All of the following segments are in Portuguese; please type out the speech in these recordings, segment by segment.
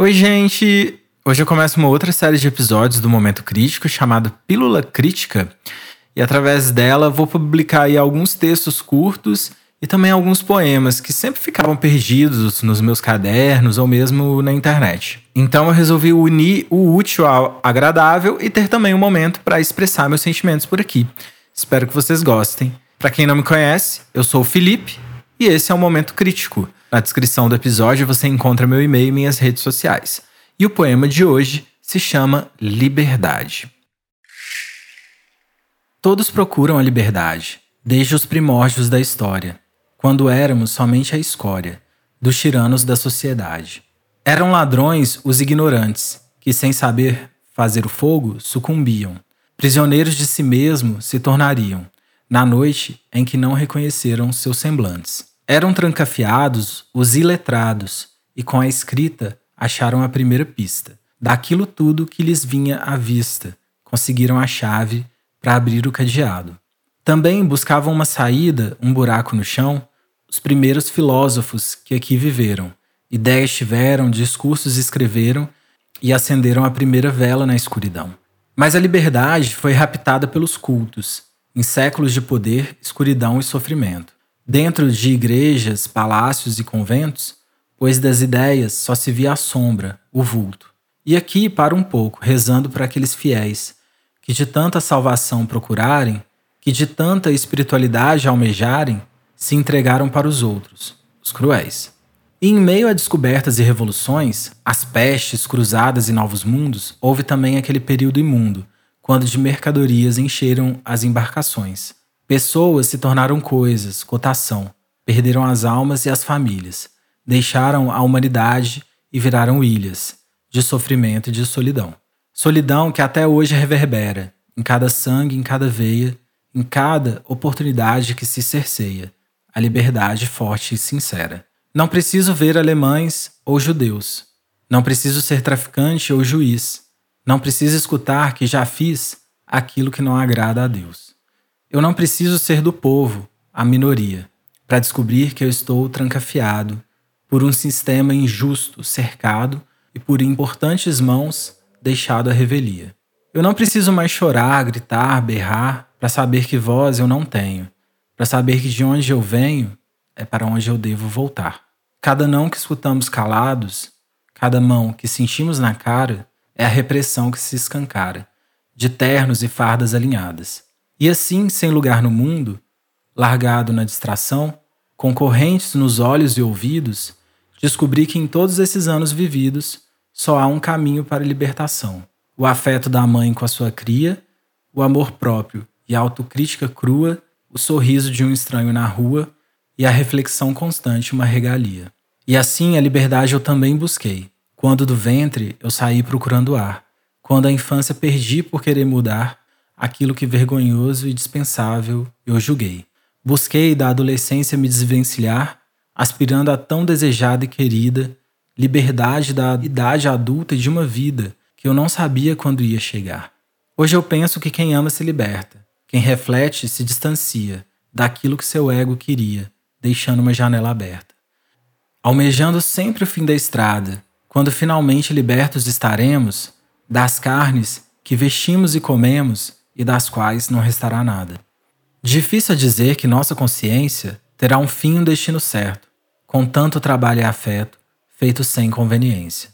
Oi, gente! Hoje eu começo uma outra série de episódios do Momento Crítico chamado Pílula Crítica. E através dela vou publicar alguns textos curtos e também alguns poemas que sempre ficavam perdidos nos meus cadernos ou mesmo na internet. Então eu resolvi unir o útil ao agradável e ter também um momento para expressar meus sentimentos por aqui. Espero que vocês gostem. Para quem não me conhece, eu sou o Felipe e esse é o Momento Crítico. Na descrição do episódio você encontra meu e-mail e minhas redes sociais. E o poema de hoje se chama Liberdade. Todos procuram a liberdade, desde os primórdios da história quando éramos somente a escória dos tiranos da sociedade. Eram ladrões os ignorantes, que sem saber fazer o fogo sucumbiam. Prisioneiros de si mesmo se tornariam, na noite em que não reconheceram seus semblantes. Eram trancafiados os iletrados, e com a escrita acharam a primeira pista. Daquilo tudo que lhes vinha à vista, conseguiram a chave para abrir o cadeado. Também buscavam uma saída, um buraco no chão, os primeiros filósofos que aqui viveram. Ideias tiveram, discursos escreveram e acenderam a primeira vela na escuridão. Mas a liberdade foi raptada pelos cultos, em séculos de poder, escuridão e sofrimento. Dentro de igrejas, palácios e conventos, pois das ideias só se via a sombra, o vulto. E aqui para um pouco, rezando para aqueles fiéis que de tanta salvação procurarem, que de tanta espiritualidade almejarem, se entregaram para os outros, os cruéis. E em meio a descobertas e revoluções, as pestes, cruzadas e novos mundos, houve também aquele período imundo, quando de mercadorias encheram as embarcações. Pessoas se tornaram coisas, cotação, perderam as almas e as famílias, deixaram a humanidade e viraram ilhas, de sofrimento e de solidão. Solidão que até hoje reverbera, em cada sangue, em cada veia, em cada oportunidade que se cerceia, a liberdade forte e sincera. Não preciso ver alemães ou judeus. Não preciso ser traficante ou juiz. Não preciso escutar que já fiz aquilo que não agrada a Deus. Eu não preciso ser do povo, a minoria, para descobrir que eu estou trancafiado por um sistema injusto, cercado e por importantes mãos deixado à revelia. Eu não preciso mais chorar, gritar, berrar para saber que voz eu não tenho, para saber que de onde eu venho é para onde eu devo voltar. Cada não que escutamos calados, cada mão que sentimos na cara, é a repressão que se escancara, de ternos e fardas alinhadas. E assim, sem lugar no mundo, largado na distração, com correntes nos olhos e ouvidos, descobri que em todos esses anos vividos só há um caminho para a libertação: o afeto da mãe com a sua cria, o amor próprio e a autocrítica crua, o sorriso de um estranho na rua e a reflexão constante uma regalia. E assim a liberdade eu também busquei. Quando do ventre eu saí procurando ar, quando a infância perdi por querer mudar aquilo que vergonhoso e dispensável eu julguei. Busquei da adolescência me desvencilhar, aspirando a tão desejada e querida liberdade da idade adulta de uma vida que eu não sabia quando ia chegar. Hoje eu penso que quem ama se liberta, quem reflete se distancia daquilo que seu ego queria, deixando uma janela aberta. Almejando sempre o fim da estrada, quando finalmente libertos estaremos das carnes que vestimos e comemos e das quais não restará nada. Difícil é dizer que nossa consciência terá um fim e um destino certo, com tanto trabalho e afeto, feito sem conveniência.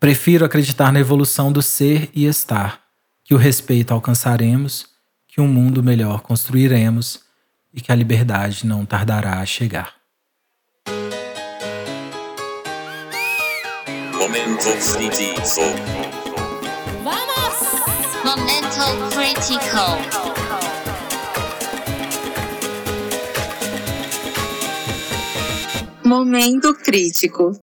Prefiro acreditar na evolução do ser e estar, que o respeito alcançaremos que um mundo melhor construiremos e que a liberdade não tardará a chegar. Momento crítico. Vamos! Momento crítico. Momento crítico.